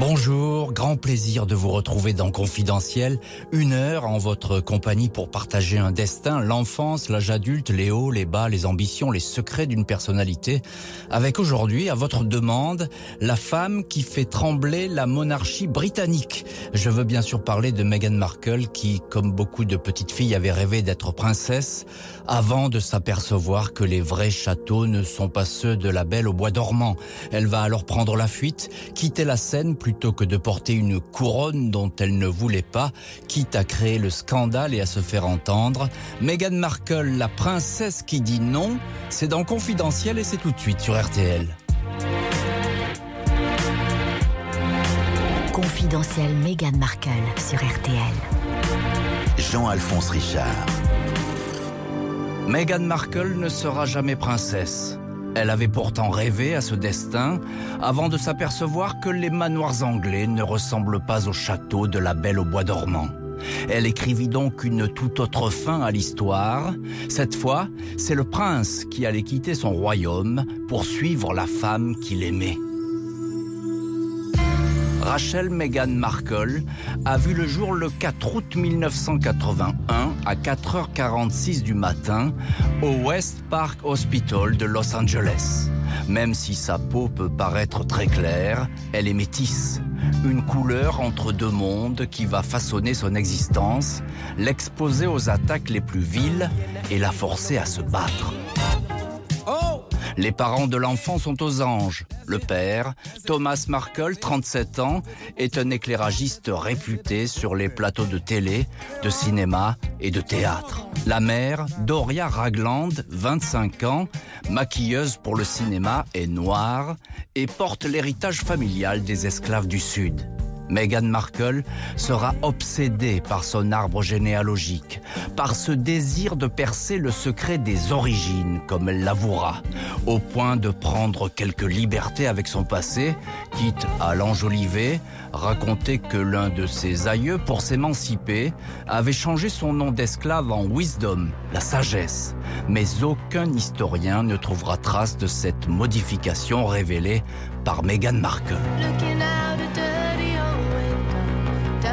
Bonjour, grand plaisir de vous retrouver dans Confidentiel. Une heure en votre compagnie pour partager un destin, l'enfance, l'âge adulte, les hauts, les bas, les ambitions, les secrets d'une personnalité. Avec aujourd'hui, à votre demande, la femme qui fait trembler la monarchie britannique. Je veux bien sûr parler de Meghan Markle qui, comme beaucoup de petites filles, avait rêvé d'être princesse avant de s'apercevoir que les vrais châteaux ne sont pas ceux de la belle au bois dormant. Elle va alors prendre la fuite, quitter la scène plutôt que de porter une couronne dont elle ne voulait pas, quitte à créer le scandale et à se faire entendre. Meghan Markle, la princesse qui dit non, c'est dans Confidentiel et c'est tout de suite sur RTL. Confidentiel Meghan Markle sur RTL. Jean-Alphonse Richard. Meghan Markle ne sera jamais princesse. Elle avait pourtant rêvé à ce destin avant de s'apercevoir que les manoirs anglais ne ressemblent pas au château de la Belle au bois dormant. Elle écrivit donc une toute autre fin à l'histoire. Cette fois, c'est le prince qui allait quitter son royaume pour suivre la femme qu'il aimait. Rachel Meghan Markle a vu le jour le 4 août 1981 à 4h46 du matin au West Park Hospital de Los Angeles. Même si sa peau peut paraître très claire, elle est métisse. Une couleur entre deux mondes qui va façonner son existence, l'exposer aux attaques les plus viles et la forcer à se battre. Les parents de l'enfant sont aux anges. Le père, Thomas Markle, 37 ans, est un éclairagiste réputé sur les plateaux de télé, de cinéma et de théâtre. La mère, Doria Ragland, 25 ans, maquilleuse pour le cinéma, est noire et porte l'héritage familial des esclaves du Sud. Meghan Markle sera obsédée par son arbre généalogique, par ce désir de percer le secret des origines, comme elle l'avouera, au point de prendre quelques libertés avec son passé, quitte à l'enjoliver, raconter que l'un de ses aïeux, pour s'émanciper, avait changé son nom d'esclave en Wisdom, la sagesse. Mais aucun historien ne trouvera trace de cette modification révélée par Meghan Markle.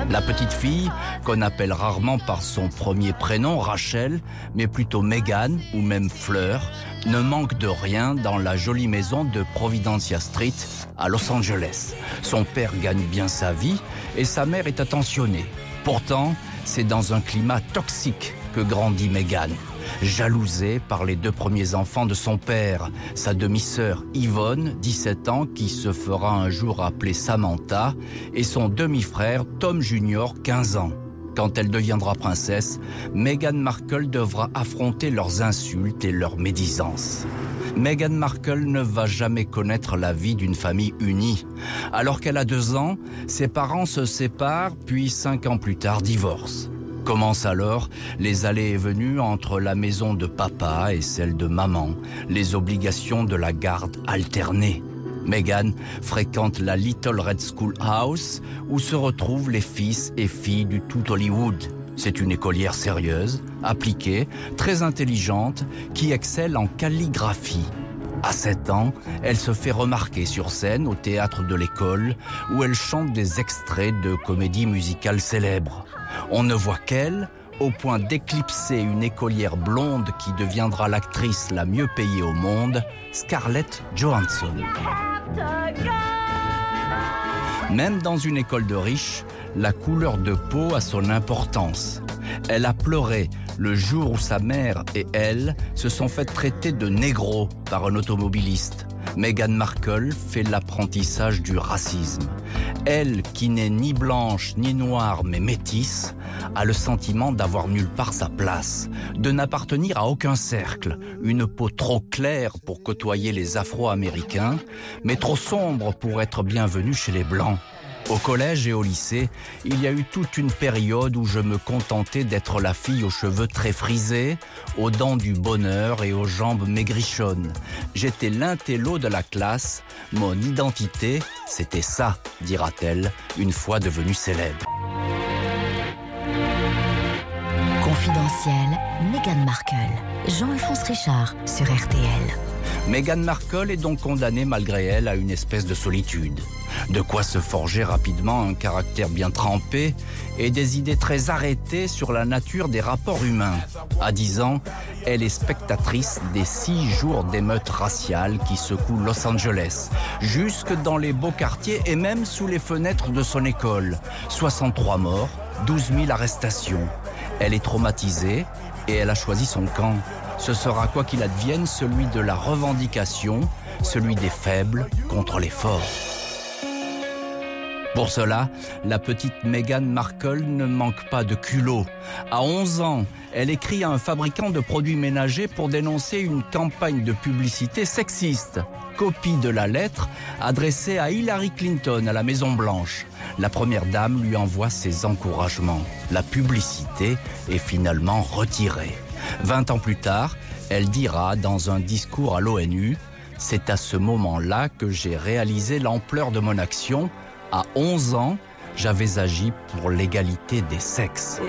La petite fille, qu'on appelle rarement par son premier prénom, Rachel, mais plutôt Megan ou même Fleur, ne manque de rien dans la jolie maison de Providencia Street à Los Angeles. Son père gagne bien sa vie et sa mère est attentionnée. Pourtant, c'est dans un climat toxique que grandit Megan jalousée par les deux premiers enfants de son père, sa demi-sœur Yvonne, 17 ans, qui se fera un jour appeler Samantha, et son demi-frère Tom Jr., 15 ans. Quand elle deviendra princesse, Meghan Markle devra affronter leurs insultes et leurs médisances. Meghan Markle ne va jamais connaître la vie d'une famille unie. Alors qu'elle a deux ans, ses parents se séparent, puis cinq ans plus tard divorcent. Commencent alors les allées et venues entre la maison de papa et celle de maman, les obligations de la garde alternée. Meghan fréquente la Little Red School House où se retrouvent les fils et filles du tout Hollywood. C'est une écolière sérieuse, appliquée, très intelligente, qui excelle en calligraphie. À 7 ans, elle se fait remarquer sur scène au théâtre de l'école où elle chante des extraits de comédies musicales célèbres. On ne voit qu'elle, au point d'éclipser une écolière blonde qui deviendra l'actrice la mieux payée au monde, Scarlett Johansson. Même dans une école de riches, la couleur de peau a son importance. Elle a pleuré le jour où sa mère et elle se sont fait traiter de négro par un automobiliste. Meghan Markle fait l'apprentissage du racisme. Elle, qui n'est ni blanche ni noire mais métisse, a le sentiment d'avoir nulle part sa place, de n'appartenir à aucun cercle, une peau trop claire pour côtoyer les Afro-Américains, mais trop sombre pour être bienvenue chez les Blancs. Au collège et au lycée, il y a eu toute une période où je me contentais d'être la fille aux cheveux très frisés, aux dents du bonheur et aux jambes maigrichonnes. J'étais l'intello de la classe, mon identité, c'était ça, dira-t-elle, une fois devenue célèbre. Confidentiel, Meghan Markle, Jean-Alphonse Richard sur RTL. Meghan Markle est donc condamnée malgré elle à une espèce de solitude. De quoi se forger rapidement un caractère bien trempé et des idées très arrêtées sur la nature des rapports humains. À 10 ans, elle est spectatrice des six jours d'émeutes raciales qui secouent Los Angeles, jusque dans les beaux quartiers et même sous les fenêtres de son école. 63 morts, 12 000 arrestations. Elle est traumatisée et elle a choisi son camp. Ce sera quoi qu'il advienne celui de la revendication, celui des faibles contre les forts. Pour cela, la petite Meghan Markle ne manque pas de culot. À 11 ans, elle écrit à un fabricant de produits ménagers pour dénoncer une campagne de publicité sexiste. Copie de la lettre adressée à Hillary Clinton à la Maison Blanche. La première dame lui envoie ses encouragements. La publicité est finalement retirée. Vingt ans plus tard, elle dira dans un discours à l'ONU C'est à ce moment-là que j'ai réalisé l'ampleur de mon action. À 11 ans, j'avais agi pour l'égalité des sexes.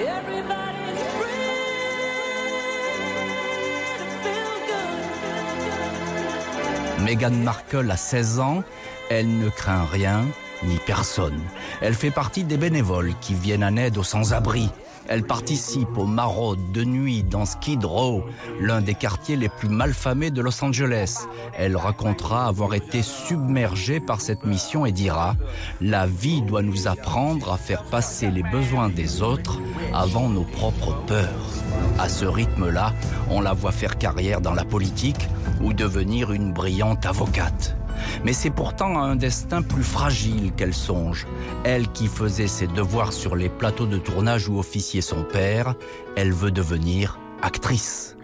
Meghan Markle a 16 ans, elle ne craint rien ni personne. Elle fait partie des bénévoles qui viennent en aide aux sans-abri. Elle participe aux maraudes de nuit dans Skid Row, l'un des quartiers les plus malfamés de Los Angeles. Elle racontera avoir été submergée par cette mission et dira ⁇ La vie doit nous apprendre à faire passer les besoins des autres avant nos propres peurs. À ce rythme-là, on la voit faire carrière dans la politique ou devenir une brillante avocate. Mais c'est pourtant un destin plus fragile qu'elle songe. Elle qui faisait ses devoirs sur les plateaux de tournage où officiait son père, elle veut devenir actrice.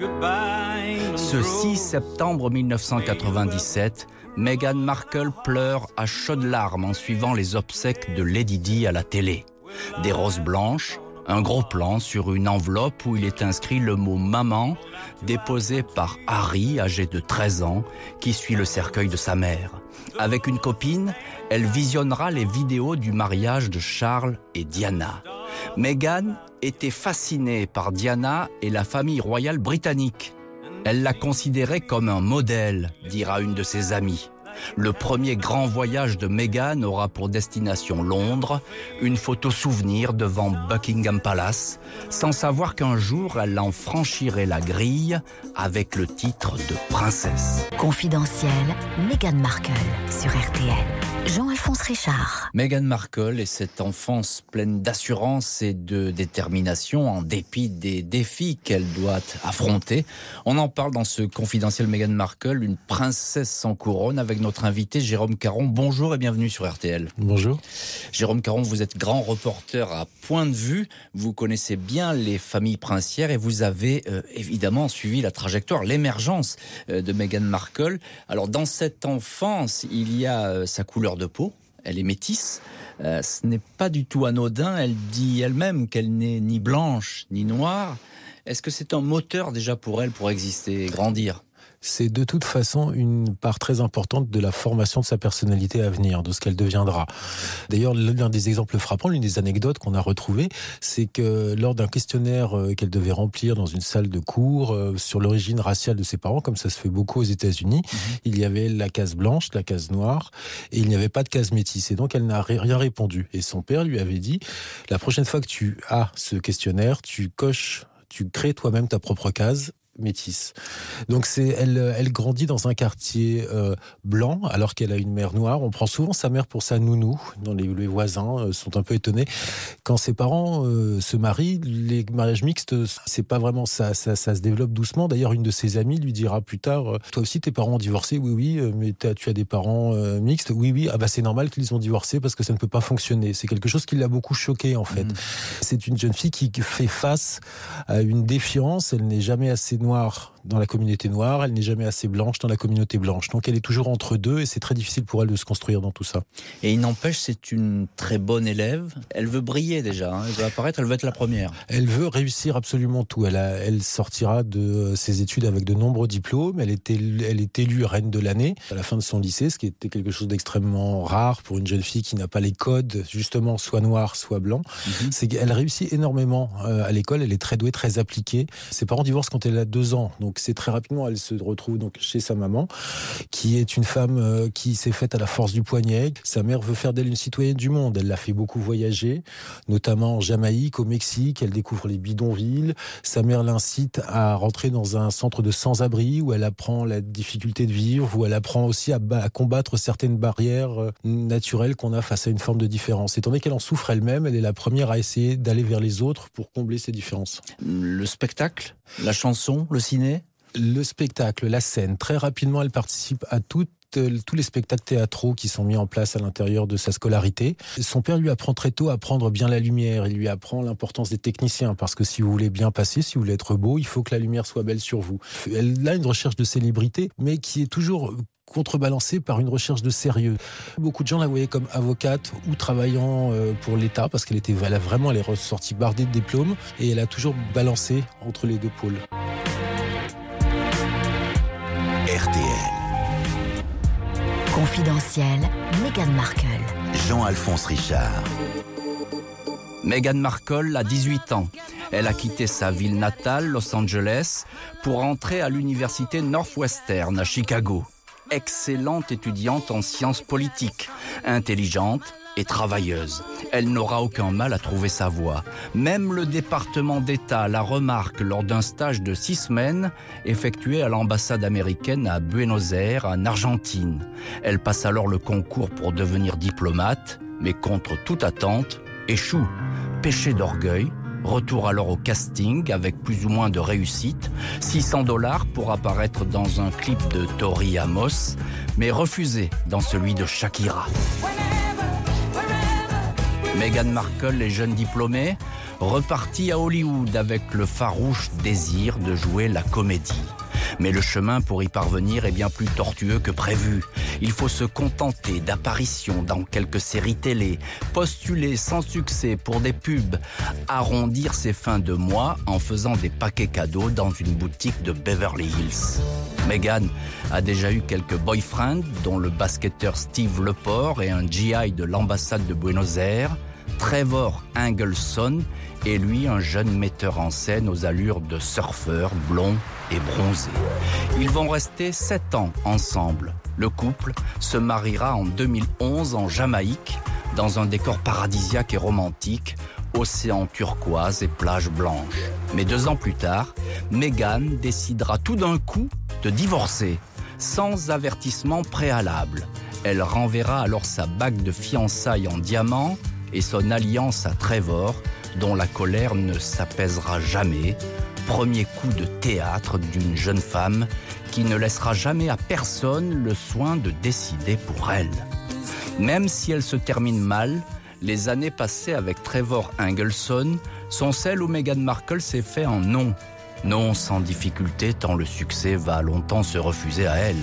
Ce 6 septembre 1997, Meghan Markle pleure à chaudes larmes en suivant les obsèques de Lady Di à la télé. Des roses blanches, un gros plan sur une enveloppe où il est inscrit le mot maman, déposé par Harry, âgé de 13 ans, qui suit le cercueil de sa mère. Avec une copine, elle visionnera les vidéos du mariage de Charles et Diana. Meghan était fascinée par Diana et la famille royale britannique. Elle la considérait comme un modèle, dira une de ses amies. Le premier grand voyage de Meghan aura pour destination Londres, une photo souvenir devant Buckingham Palace, sans savoir qu'un jour elle en franchirait la grille avec le titre de princesse. Confidentiel, Meghan Markle sur RTL. Jean-Alphonse Richard. Meghan Markle et cette enfance pleine d'assurance et de détermination en dépit des défis qu'elle doit affronter. On en parle dans ce confidentiel Meghan Markle, une princesse sans couronne avec notre invité Jérôme Caron. Bonjour et bienvenue sur RTL. Bonjour. Jérôme Caron, vous êtes grand reporter à point de vue. Vous connaissez bien les familles princières et vous avez euh, évidemment suivi la trajectoire, l'émergence euh, de Meghan Markle. Alors dans cette enfance, il y a euh, sa couleur de peau. Elle est métisse. Euh, ce n'est pas du tout anodin. Elle dit elle-même qu'elle n'est ni blanche ni noire. Est-ce que c'est un moteur déjà pour elle pour exister et grandir? C'est de toute façon une part très importante de la formation de sa personnalité à venir, de ce qu'elle deviendra. D'ailleurs, l'un des exemples frappants, l'une des anecdotes qu'on a retrouvées, c'est que lors d'un questionnaire euh, qu'elle devait remplir dans une salle de cours euh, sur l'origine raciale de ses parents, comme ça se fait beaucoup aux États-Unis, mmh. il y avait la case blanche, la case noire, et il n'y avait pas de case métisse. Et donc, elle n'a rien répondu. Et son père lui avait dit, la prochaine fois que tu as ce questionnaire, tu coches tu crées toi-même ta propre case métisse. Donc c'est elle, elle grandit dans un quartier euh, blanc alors qu'elle a une mère noire. On prend souvent sa mère pour sa nounou. Dans les, les voisins euh, sont un peu étonnés quand ses parents euh, se marient. Les mariages mixtes, c'est pas vraiment ça, ça, ça se développe doucement. D'ailleurs, une de ses amies lui dira plus tard "Toi aussi, tes parents ont divorcé Oui, oui, mais as, tu as des parents mixtes Oui, oui. Ah bah c'est normal qu'ils ont divorcé parce que ça ne peut pas fonctionner. C'est quelque chose qui l'a beaucoup choqué en fait. Mmh. C'est une jeune fille qui fait face à une défiance. Elle n'est jamais assez noire dans la communauté noire, elle n'est jamais assez blanche dans la communauté blanche. Donc elle est toujours entre deux et c'est très difficile pour elle de se construire dans tout ça. Et il n'empêche, c'est une très bonne élève. Elle veut briller déjà, hein. elle veut apparaître, elle veut être la première. Elle veut réussir absolument tout. Elle, elle sortira de ses études avec de nombreux diplômes. Elle est, elle est élue reine de l'année à la fin de son lycée, ce qui était quelque chose d'extrêmement rare pour une jeune fille qui n'a pas les codes, justement, soit noir, soit blanc. Mhm. C'est qu'elle réussit énormément euh, à l'école. Elle est très douée, très appliquée. Ses parents divorcent quand elle a deux ans. Donc C'est très rapidement, elle se retrouve donc chez sa maman, qui est une femme euh, qui s'est faite à la force du poignet. Sa mère veut faire d'elle une citoyenne du monde. Elle l'a fait beaucoup voyager, notamment en Jamaïque, au Mexique. Elle découvre les bidonvilles. Sa mère l'incite à rentrer dans un centre de sans-abri où elle apprend la difficulté de vivre, où elle apprend aussi à, à combattre certaines barrières euh, naturelles qu'on a face à une forme de différence. Étant donné qu'elle en souffre elle-même, elle est la première à essayer d'aller vers les autres pour combler ces différences. Le spectacle, la chanson, le ciné? Le spectacle, la scène. Très rapidement, elle participe à toutes tous les spectacles théâtraux qui sont mis en place à l'intérieur de sa scolarité. Son père lui apprend très tôt à prendre bien la lumière. Il lui apprend l'importance des techniciens parce que si vous voulez bien passer, si vous voulez être beau, il faut que la lumière soit belle sur vous. Elle a une recherche de célébrité, mais qui est toujours contrebalancée par une recherche de sérieux. Beaucoup de gens la voyaient comme avocate ou travaillant euh, pour l'État parce qu'elle était vraiment elle est ressortie bardée de diplômes et elle a toujours balancé entre les deux pôles. RTL. Confidentiel, Meghan Markle. Jean-Alphonse Richard. Meghan Markle a 18 ans. Elle a quitté sa ville natale, Los Angeles, pour entrer à l'université Northwestern à Chicago. Excellente étudiante en sciences politiques, intelligente, et travailleuse. Elle n'aura aucun mal à trouver sa voie. Même le département d'État la remarque lors d'un stage de six semaines effectué à l'ambassade américaine à Buenos Aires, en Argentine. Elle passe alors le concours pour devenir diplomate, mais contre toute attente, échoue. Péché d'orgueil, Retour alors au casting avec plus ou moins de réussite. 600 dollars pour apparaître dans un clip de Tori Amos, mais refusé dans celui de Shakira. Meghan Markle est jeune diplômée, repartie à Hollywood avec le farouche désir de jouer la comédie. Mais le chemin pour y parvenir est bien plus tortueux que prévu. Il faut se contenter d'apparitions dans quelques séries télé, postuler sans succès pour des pubs, arrondir ses fins de mois en faisant des paquets cadeaux dans une boutique de Beverly Hills. Meghan a déjà eu quelques boyfriends, dont le basketteur Steve Lepore et un GI de l'ambassade de Buenos Aires. Trevor Engelson et lui un jeune metteur en scène aux allures de surfeur blond et bronzé. Ils vont rester sept ans ensemble. Le couple se mariera en 2011 en Jamaïque, dans un décor paradisiaque et romantique, océan turquoise et plage blanche. Mais deux ans plus tard, Meghan décidera tout d'un coup de divorcer, sans avertissement préalable. Elle renverra alors sa bague de fiançailles en diamant et son alliance à Trevor, dont la colère ne s'apaisera jamais, premier coup de théâtre d'une jeune femme qui ne laissera jamais à personne le soin de décider pour elle. Même si elle se termine mal, les années passées avec Trevor Engelson sont celles où Meghan Markle s'est fait en non. Non sans difficulté tant le succès va longtemps se refuser à elle.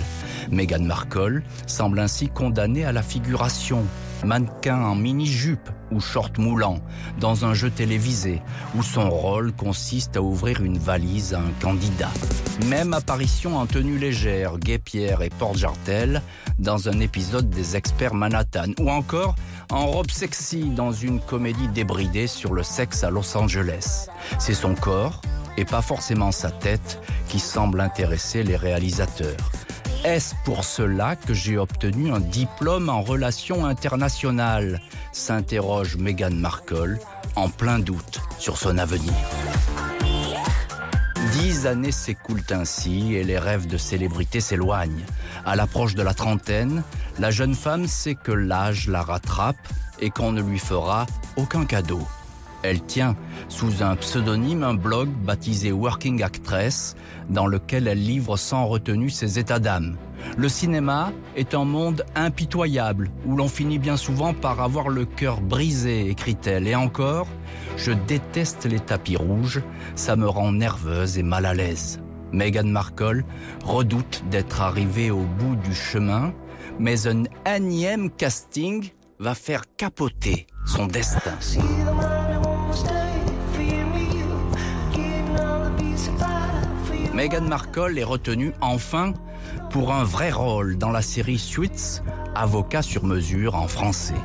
Meghan Markle semble ainsi condamnée à la figuration, mannequin en mini-jupe ou short moulant, dans un jeu télévisé, où son rôle consiste à ouvrir une valise à un candidat. Même apparition en tenue légère, guépière et porte-jartel, dans un épisode des experts Manhattan, ou encore en robe sexy dans une comédie débridée sur le sexe à Los Angeles. C'est son corps, et pas forcément sa tête, qui semble intéresser les réalisateurs. Est-ce pour cela que j'ai obtenu un diplôme en relations internationales s'interroge Meghan Markle en plein doute sur son avenir. Dix années s'écoulent ainsi et les rêves de célébrité s'éloignent. À l'approche de la trentaine, la jeune femme sait que l'âge la rattrape et qu'on ne lui fera aucun cadeau. Elle tient sous un pseudonyme un blog baptisé Working Actress dans lequel elle livre sans retenue ses états d'âme. Le cinéma est un monde impitoyable où l'on finit bien souvent par avoir le cœur brisé, écrit-elle. Et encore, je déteste les tapis rouges, ça me rend nerveuse et mal à l'aise. Meghan Markle redoute d'être arrivée au bout du chemin, mais un énième casting va faire capoter son destin. Meghan Markle est retenue enfin pour un vrai rôle dans la série Suits, avocat sur mesure en français.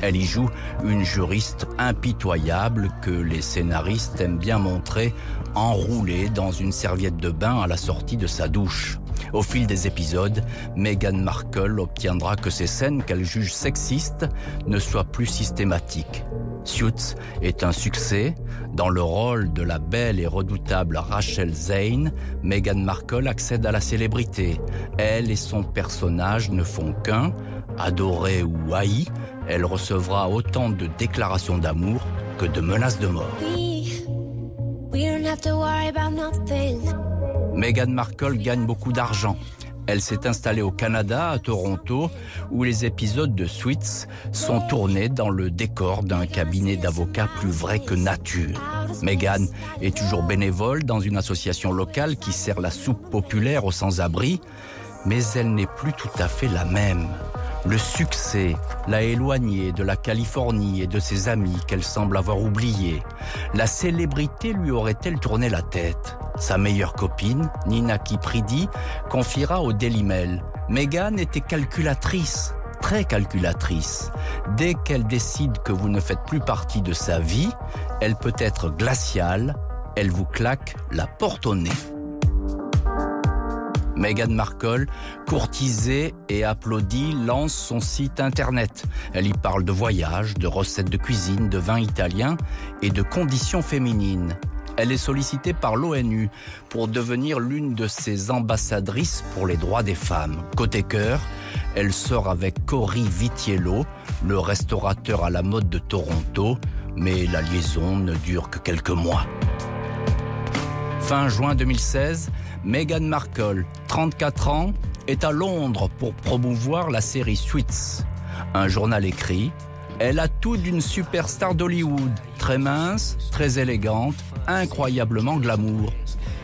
Elle y joue une juriste impitoyable que les scénaristes aiment bien montrer enroulée dans une serviette de bain à la sortie de sa douche. Au fil des épisodes, Meghan Markle obtiendra que ces scènes qu'elle juge sexistes ne soient plus systématiques. Suits est un succès. Dans le rôle de la belle et redoutable Rachel Zane, Meghan Markle accède à la célébrité. Elle et son personnage ne font qu'un, adorée ou haï, elle recevra autant de déclarations d'amour que de menaces de mort. Meghan Markle gagne beaucoup d'argent. Elle s'est installée au Canada, à Toronto, où les épisodes de Suits sont tournés dans le décor d'un cabinet d'avocats plus vrai que nature. Meghan est toujours bénévole dans une association locale qui sert la soupe populaire aux sans-abri, mais elle n'est plus tout à fait la même. Le succès l'a éloignée de la Californie et de ses amis qu'elle semble avoir oubliés. La célébrité lui aurait-elle tourné la tête? Sa meilleure copine, Nina Kipridi, confiera au Daily Mail. Meghan était calculatrice, très calculatrice. Dès qu'elle décide que vous ne faites plus partie de sa vie, elle peut être glaciale, elle vous claque la porte au nez. Meghan Markle, courtisée et applaudie, lance son site internet. Elle y parle de voyages, de recettes de cuisine, de vins italiens et de conditions féminines. Elle est sollicitée par l'ONU pour devenir l'une de ses ambassadrices pour les droits des femmes. Côté cœur, elle sort avec Cory Vitiello, le restaurateur à la mode de Toronto, mais la liaison ne dure que quelques mois. Fin juin 2016, Meghan Markle, 34 ans, est à Londres pour promouvoir la série Suits. Un journal écrit Elle a tout d'une superstar d'Hollywood, très mince, très élégante, incroyablement glamour.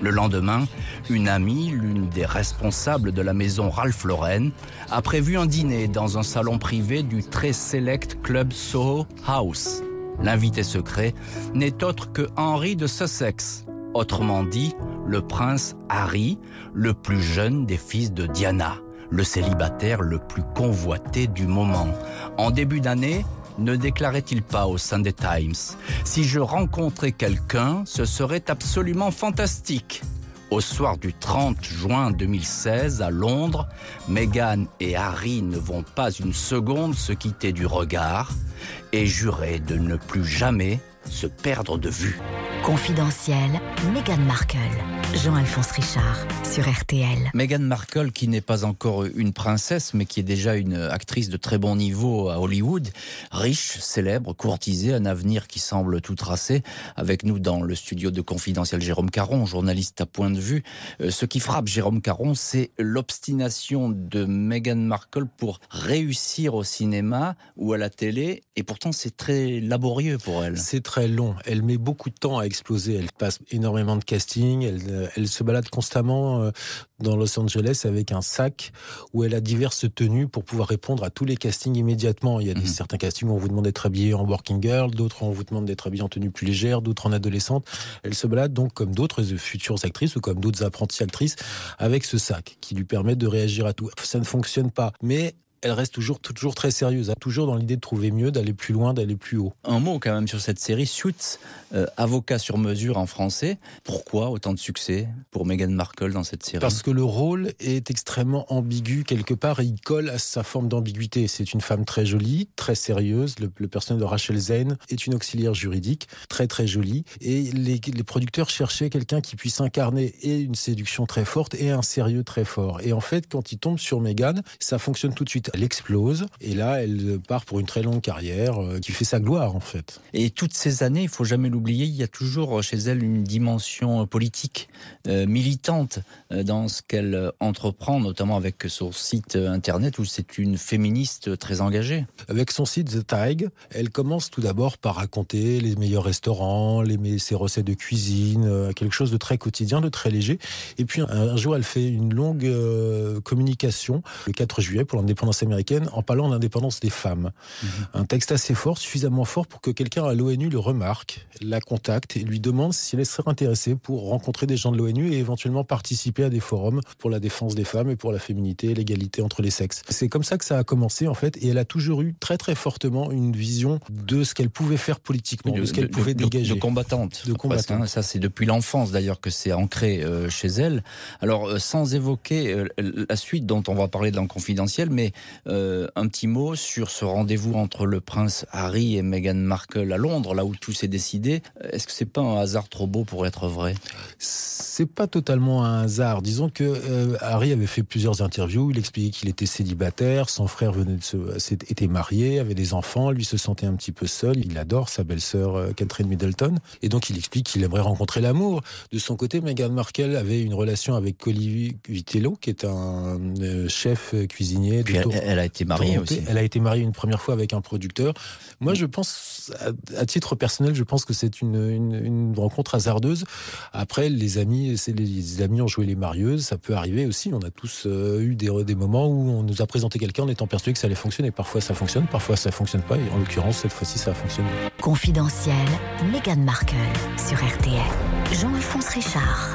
Le lendemain, une amie, l'une des responsables de la maison Ralph Lauren, a prévu un dîner dans un salon privé du très select club Soho House. L'invité secret n'est autre que Henry de Sussex, autrement dit le prince Harry, le plus jeune des fils de Diana, le célibataire le plus convoité du moment. En début d'année, ne déclarait-il pas au Sunday Times Si je rencontrais quelqu'un, ce serait absolument fantastique. Au soir du 30 juin 2016 à Londres, Meghan et Harry ne vont pas une seconde se quitter du regard et jurer de ne plus jamais se perdre de vue. Confidentiel, Meghan Markle. Jean-Alphonse Richard sur RTL. Meghan Markle, qui n'est pas encore une princesse, mais qui est déjà une actrice de très bon niveau à Hollywood, riche, célèbre, courtisée, un avenir qui semble tout tracé. Avec nous dans le studio de Confidentiel, Jérôme Caron, journaliste à point de vue. Euh, ce qui frappe Jérôme Caron, c'est l'obstination de Meghan Markle pour réussir au cinéma ou à la télé, et pourtant c'est très laborieux pour elle. C'est très long. Elle met beaucoup de temps à Elle passe énormément de casting. Elle, euh, elle se balade constamment euh, dans Los Angeles avec un sac où elle a diverses tenues pour pouvoir répondre à tous les castings immédiatement. Il y a des, mhm. certains castings où on vous demande d'être habillé en working girl, d'autres on vous demande d'être habillé en tenue plus légère, d'autres en adolescente. Elle se balade donc comme d'autres futures actrices ou comme d'autres apprenties actrices avec ce sac qui lui permet de réagir à tout. Ça ne fonctionne pas, mais elle reste toujours, toujours très sérieuse, hein. toujours dans l'idée de trouver mieux, d'aller plus loin, d'aller plus haut. Un mot quand même sur cette série, Suits, euh, avocat sur mesure en français. Pourquoi autant de succès pour Meghan Markle dans cette série? Parce que le rôle est extrêmement ambigu quelque part et il colle à sa forme d'ambiguïté. C'est une femme très jolie, très sérieuse. Le, personnage de Rachel Zane est une auxiliaire juridique, très très jolie. Et les, les producteurs cherchaient quelqu'un qui puisse incarner et une séduction très forte et un sérieux très fort. Et en fait, quand ils tombent sur Meghan, ça fonctionne tout de suite elle explose et là, elle part pour une très longue carrière euh, qui fait sa gloire en fait. Et toutes ces années, il faut jamais l'oublier, il y a toujours chez elle une dimension politique, euh, militante euh, dans ce qu'elle entreprend, notamment avec son site internet où c'est une féministe très engagée. Avec son site The Tig, elle commence tout d'abord par raconter les meilleurs restaurants, les, ses recettes de cuisine, quelque chose de très quotidien, de très léger. Et puis un jour, elle fait une longue communication le 4 juillet pour l'indépendance américaine en parlant d'indépendance des femmes. Mhm. Un texte assez fort, suffisamment fort pour que quelqu'un à l'ONU le remarque, la contacte et lui demande si elle serait intéressée pour rencontrer des gens de l'ONU et éventuellement participer à des forums pour la défense des femmes et pour la féminité et l'égalité entre les sexes. C'est comme ça que ça a commencé en fait et elle a toujours eu très très fortement une vision de ce qu'elle pouvait faire politiquement, de, ce qu'elle pouvait dégager. De combattante. De combattante. Hein, ça c'est depuis l'enfance d'ailleurs que c'est ancré euh, chez elle. Alors euh, sans évoquer euh, la suite dont on va parler dans confidentiel, mais un petit mot sur ce rendez-vous entre le prince Harry et Meghan Markle à Londres, là où tout s'est décidé. Est-ce que c'est pas un hasard trop beau pour être vrai? C'est pas totalement un hasard. Disons que Harry avait fait plusieurs interviews. Il expliquait qu'il était célibataire, son frère venait de se, était marié, avait des enfants, lui se sentait un petit peu seul. Il adore sa belle-sœur Catherine Middleton, et donc il explique qu'il aimerait rencontrer l'amour. De son côté, Meghan Markle avait une relation avec Olivier Vitello, qui est un euh, chef cuisinier. De elle, a été mariée aussi. Elle a été mariée une première fois avec un producteur. Moi, je pense, à, titre personnel, je pense que c'est une, une, rencontre hasardeuse. Après, les amis, c'est les, amis ont joué les marieuses. Ça peut arriver aussi. On a tous euh, eu des, des moments où on nous a présenté quelqu'un en étant persuadé que ça allait fonctionner. Parfois, ça fonctionne, parfois, ça fonctionne pas. Et en l'occurrence, cette fois-ci, ça a fonctionné. Confidentiel, Meghan Markle sur RTL. Jean-Alphonse Richard.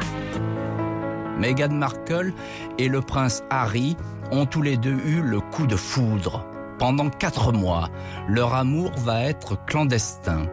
Meghan Markle et le prince Harry ont tous les deux eu le coup de foudre. Pendant quatre mois, leur amour va être clandestin.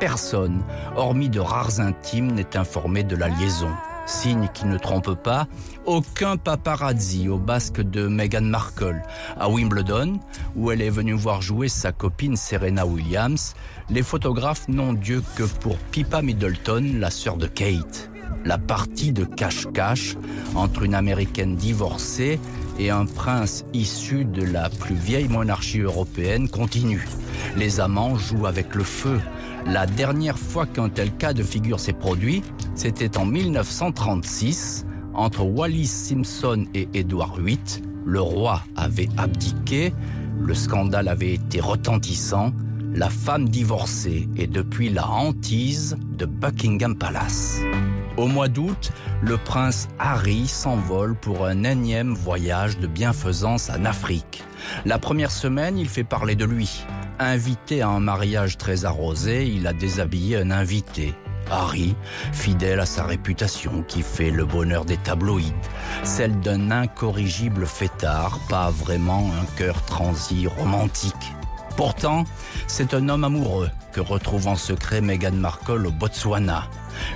Personne, hormis de rares intimes, n'est informé de la liaison. Signe qui ne trompe pas, aucun paparazzi au basque de Meghan Markle. À Wimbledon, où elle est venue voir jouer sa copine Serena Williams, les photographes n'ont Dieu que pour Pippa Middleton, la sœur de Kate la partie de cache-cache entre une américaine divorcée et un prince issu de la plus vieille monarchie européenne continue. Les amants jouent avec le feu. La dernière fois qu'un tel cas de figure s'est produit, c'était en 1936, entre Wallis Simpson et Édouard VIII. Le roi avait abdiqué, le scandale avait été retentissant, la femme divorcée est depuis la hantise de Buckingham Palace. Au mois d'août, le prince Harry s'envole pour un énième voyage de bienfaisance en Afrique. La première semaine, il fait parler de lui. Invité à un mariage très arrosé, il a déshabillé un invité. Harry, fidèle à sa réputation qui fait le bonheur des tabloïds, celle d'un incorrigible fêtard, pas vraiment un cœur transi romantique. Pourtant, c'est un homme amoureux que retrouve en secret Meghan Markle au Botswana.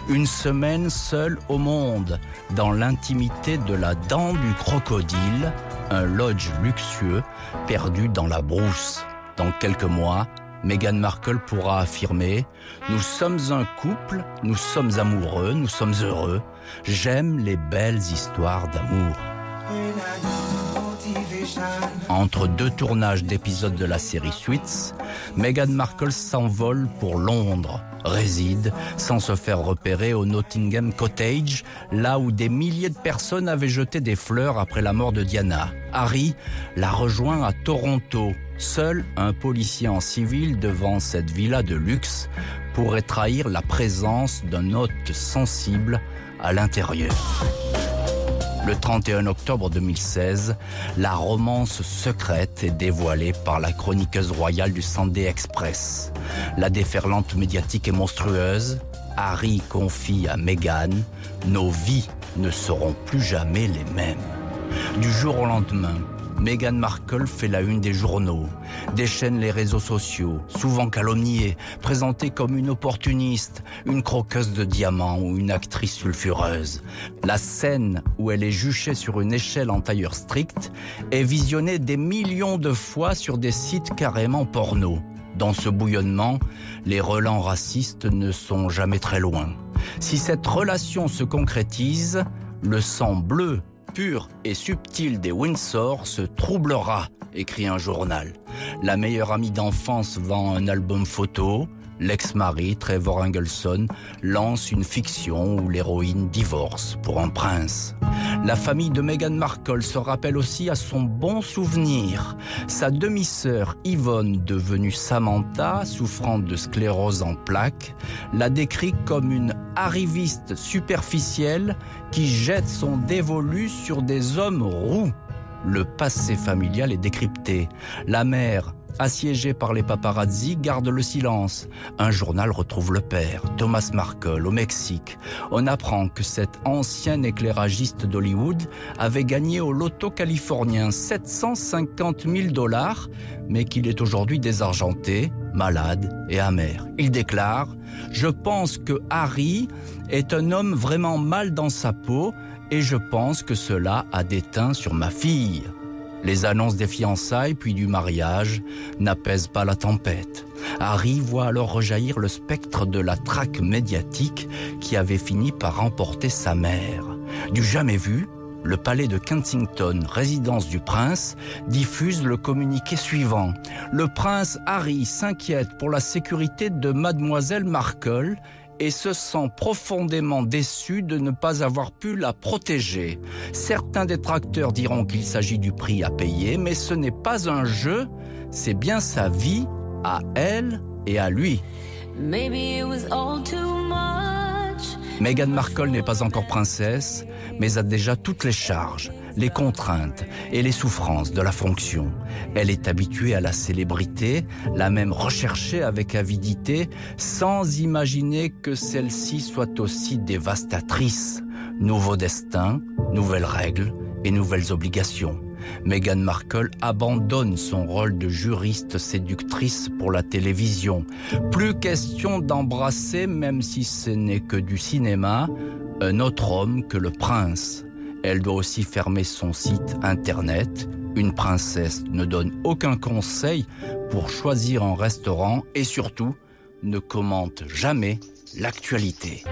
Une semaine seule au monde, dans l'intimité de la dent du crocodile, un lodge luxueux perdu dans la brousse. Dans quelques mois, Meghan Markle pourra affirmer ⁇ Nous sommes un couple, nous sommes amoureux, nous sommes heureux, j'aime les belles histoires d'amour ⁇ entre deux tournages d'épisodes de la série Suits, Meghan Markle s'envole pour Londres, réside sans se faire repérer au Nottingham Cottage, là où des milliers de personnes avaient jeté des fleurs après la mort de Diana. Harry la rejoint à Toronto. Seul un policier en civil devant cette villa de luxe pourrait trahir la présence d'un hôte sensible à l'intérieur. Le 31 octobre 2016, la romance secrète est dévoilée par la chroniqueuse royale du Sunday Express. La déferlante médiatique est monstrueuse. Harry confie à Meghan Nos vies ne seront plus jamais les mêmes. Du jour au lendemain, Meghan Markle fait la une des journaux, déchaîne les réseaux sociaux, souvent calomniée, présentée comme une opportuniste, une croqueuse de diamants ou une actrice sulfureuse. La scène où elle est juchée sur une échelle en tailleur strict est visionnée des millions de fois sur des sites carrément porno. Dans ce bouillonnement, les relents racistes ne sont jamais très loin. Si cette relation se concrétise, le sang bleu pur et subtil des Windsor se troublera, écrit un journal. La meilleure amie d'enfance vend un album photo. L'ex-mari, Trevor Engelson, lance une fiction où l'héroïne divorce pour un prince. La famille de Meghan Markle se rappelle aussi à son bon souvenir. Sa demi-sœur Yvonne, devenue Samantha, souffrant de sclérose en plaques, l'a décrit comme une arriviste superficielle qui jette son dévolu sur des hommes roux. le passé familial est décrypté. La mère, assiégée par les paparazzi, garde le silence. Un journal retrouve le père, Thomas Markle, au Mexique. On apprend que cet ancien éclairagiste d'Hollywood avait gagné au loto californien 750 000 dollars, mais qu'il est aujourd'hui désargenté, malade et amer. Il déclare « Je pense que Harry est un homme vraiment mal dans sa peau et je pense que cela a déteint sur ma fille. » Les annonces des fiançailles puis du mariage n'apaisent pas la tempête. Harry voit alors rejaillir le spectre de la traque médiatique qui avait fini par emporter sa mère. Du jamais vu, le palais de Kensington, résidence du prince, diffuse le communiqué suivant. Le prince Harry s'inquiète pour la sécurité de mademoiselle Markle et se sent profondément déçu de ne pas avoir pu la protéger. Certains détracteurs diront qu'il s'agit du prix à payer, mais ce n'est pas un jeu, c'est bien sa vie à elle et à lui. Meghan Markle n'est pas encore princesse, mais a déjà toutes les charges, les contraintes et les souffrances de la fonction. Elle est habituée à la célébrité, la même recherchée avec avidité, sans imaginer que celle-ci soit aussi dévastatrice. Nouveau destin, nouvelles règles et nouvelles obligations. Meghan Markle abandonne son rôle de juriste séductrice pour la télévision. Plus question d'embrasser, même si ce n'est que du cinéma, un autre homme que le prince. Elle doit aussi fermer son site internet. Une princesse ne donne aucun conseil pour choisir un restaurant et surtout ne commente jamais l'actualité.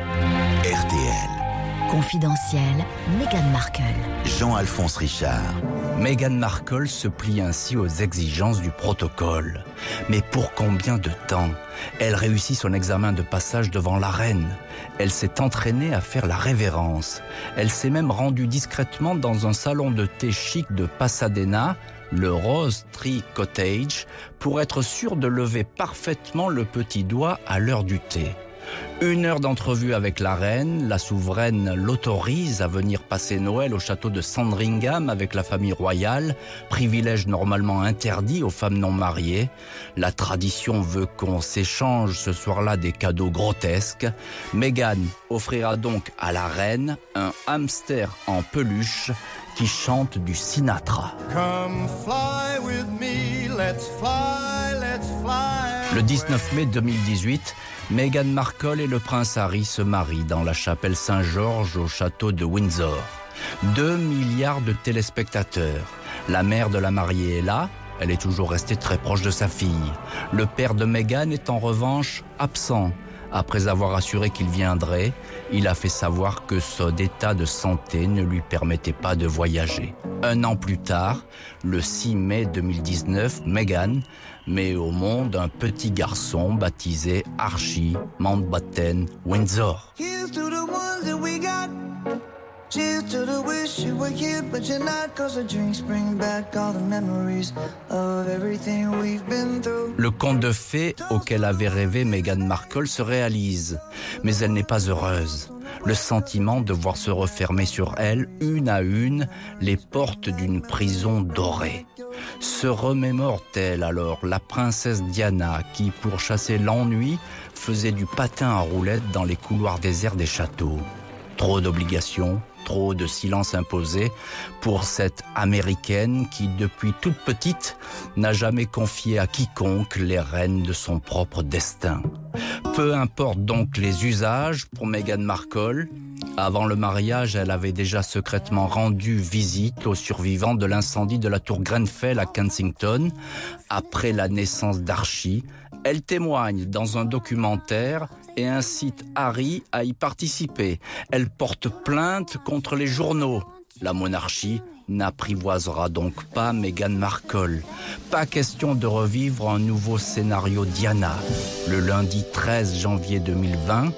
RTL. Confidentiel, Meghan Markle. Jean-Alphonse Richard. Meghan Markle se plie ainsi aux exigences du protocole. Mais pour combien de temps? Elle réussit son examen de passage devant la reine. Elle s'est entraînée à faire la révérence. Elle s'est même rendue discrètement dans un salon de thé chic de Pasadena, le Rose Tree Cottage, pour être sûre de lever parfaitement le petit doigt à l'heure du thé. Une heure d'entrevue avec la reine, la souveraine l'autorise à venir passer Noël au château de Sandringham avec la famille royale, privilège normalement interdit aux femmes non mariées. La tradition veut qu'on s'échange ce soir-là des cadeaux grotesques. Meghan offrira donc à la reine un hamster en peluche qui chante du Sinatra. Le 19 mai 2018, Meghan Markle et le prince Harry se marient dans la chapelle Saint-Georges au château de Windsor. Deux milliards de téléspectateurs. La mère de la mariée est là, elle est toujours restée très proche de sa fille. Le père de Meghan est en revanche absent. Après avoir assuré qu'il viendrait, il a fait savoir que son état de santé ne lui permettait pas de voyager. Un an plus tard, le 6 mai 2019, Meghan met au monde un petit garçon baptisé Archie Mountbatten Windsor. Le conte de fées auquel avait rêvé Meghan Markle se réalise, mais elle n'est pas heureuse. Le sentiment de voir se refermer sur elle, une à une, les portes d'une prison dorée. Se remémore-t-elle alors la princesse Diana qui, pour chasser l'ennui, faisait du patin à roulettes dans les couloirs déserts des châteaux? Trop d'obligations, trop de silence imposé pour cette américaine qui, depuis toute petite, n'a jamais confié à quiconque les rênes de son propre destin. Peu importe donc les usages pour Meghan Markle, avant le mariage, elle avait déjà secrètement rendu visite aux survivants de l'incendie de la tour Grenfell à Kensington. Après la naissance d'Archie, elle témoigne dans un documentaire et incite Harry à y participer. Elle porte plainte contre les journaux. La monarchie n'apprivoisera donc pas Meghan Markle. Pas question de revivre un nouveau scénario Diana. Le lundi 13 janvier 2020,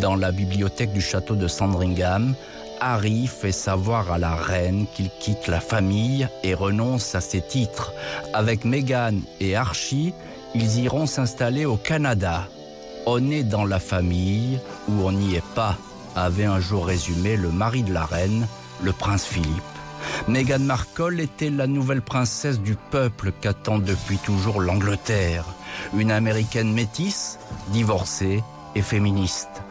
dans la bibliothèque du château de Sandringham, Harry fait savoir à la reine qu'il quitte la famille et renonce à ses titres. Avec Meghan et Archie, ils iront s'installer au Canada. On est dans la famille ou on n'y est pas, avait un jour résumé le mari de la reine, le prince Philippe. Meghan Markle était la nouvelle princesse du peuple qu'attend depuis toujours l'Angleterre. Une américaine métisse, divorcée et féministe.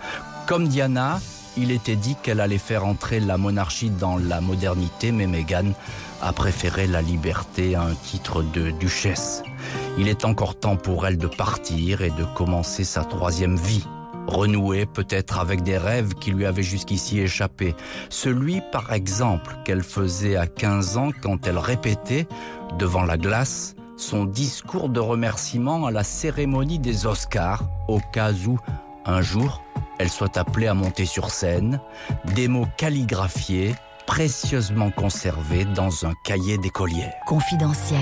Comme Diana, il était dit qu'elle allait faire entrer la monarchie dans la modernité, mais Meghan a préféré la liberté à un titre de duchesse. Il est encore temps pour elle de partir et de commencer sa troisième vie. Renouer peut-être avec des rêves qui lui avaient jusqu'ici échappé. Celui, par exemple, qu'elle faisait à 15 ans quand elle répétait, devant la glace, son discours de remerciement à la cérémonie des Oscars, au cas où, un jour, elle soit appelée à monter sur scène, des mots calligraphiés, précieusement conservé dans un cahier d'écolière. Confidentiel,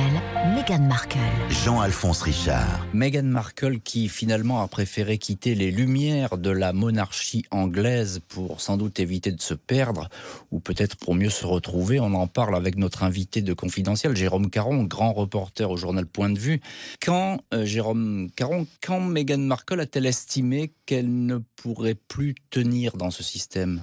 Meghan Markle. Jean-Alphonse Richard. Meghan Markle qui finalement a préféré quitter les lumières de la monarchie anglaise pour sans doute éviter de se perdre ou peut-être pour mieux se retrouver. On en parle avec notre invité de Confidentiel, Jérôme Caron, grand reporter au journal Point de Vue. Quand, euh, Jérôme Caron, quand Meghan Markle a-t-elle estimé qu'elle ne pourrait plus tenir dans ce système?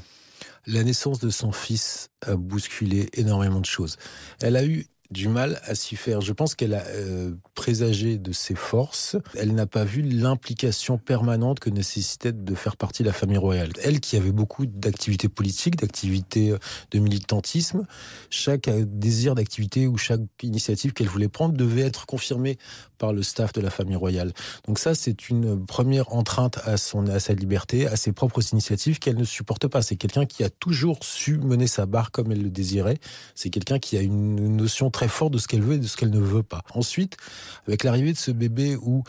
La naissance de son fils a bousculé énormément de choses. Elle a eu du mal à s'y faire. Je pense qu'elle a euh, présagé de ses forces. Elle n'a pas vu l'implication permanente que nécessitait de faire partie de la famille royale. Elle qui avait beaucoup d'activités politiques, d'activités euh, de militantisme, chaque euh, désir d'activité ou chaque initiative qu'elle voulait prendre devait être confirmée par le staff de la famille royale. Donc ça, c'est une première entrainte à, son, à sa liberté, à ses propres initiatives qu'elle ne supporte pas. C'est quelqu'un qui a toujours su mener sa barre comme elle le désirait. C'est quelqu'un qui a une notion très forte de ce qu'elle veut et de ce qu'elle ne veut pas. Ensuite, avec l'arrivée de ce bébé où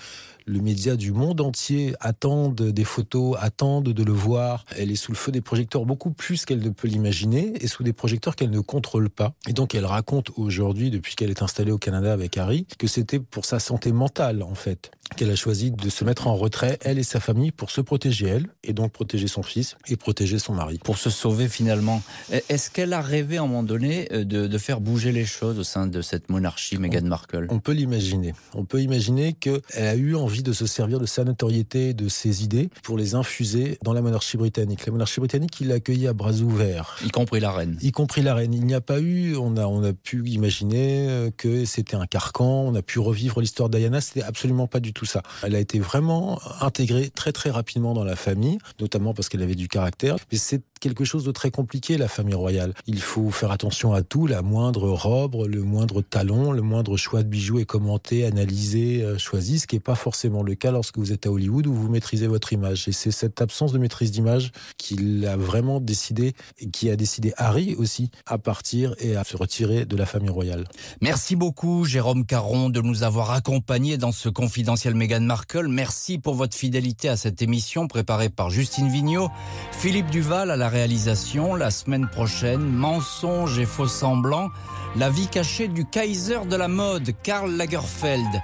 le média du monde entier attendent des photos, attendent de le voir. Elle est sous le feu des projecteurs beaucoup plus qu'elle ne peut l'imaginer et sous des projecteurs qu'elle ne contrôle pas. Et donc elle raconte aujourd'hui, depuis qu'elle est installée au Canada avec Harry, que c'était pour sa santé mentale en fait qu'elle a choisi de se mettre en retrait, elle et sa famille, pour se protéger elle, et donc protéger son fils et protéger son mari. Pour se sauver finalement. Est-ce qu'elle a rêvé à un moment donné euh, de, de, faire bouger les choses au sein de cette monarchie, Meghan Markle? On peut l'imaginer. On peut imaginer qu'elle a eu envie de se servir de sa notoriété, de ses idées, pour les infuser dans la monarchie britannique. La monarchie britannique, il l'a accueilli à bras ouverts. Y compris la reine. Y compris la reine. Il n'y a pas eu, on a, on a pu imaginer euh, que c'était un carcan, on a pu revivre l'histoire d'Ayana, c'était absolument pas du tout ça. Elle a été vraiment intégrée très très rapidement dans la famille, notamment parce qu'elle avait du caractère. Mais c'est quelque chose de très compliqué, la famille royale. Il faut faire attention à tout, la moindre robe, le moindre talon, le moindre choix de bijoux est commenté, analysé, euh, choisi, ce qui n'est pas forcément le cas lorsque vous êtes à Hollywood où vous maîtrisez votre image. Et c'est cette absence de maîtrise d'image qu'il a vraiment décidé, et qui a décidé Harry aussi, à partir et à se retirer de la famille royale. Merci beaucoup, Jérôme Caron, de nous avoir accompagnés dans ce confidentiel Meghan Markle. Merci pour votre fidélité à cette émission préparée par Justine Vignot, Philippe Duval à la réalisation. La semaine prochaine, mensonges et faux semblants, la vie cachée du Kaiser de la mode, Karl Lagerfeld.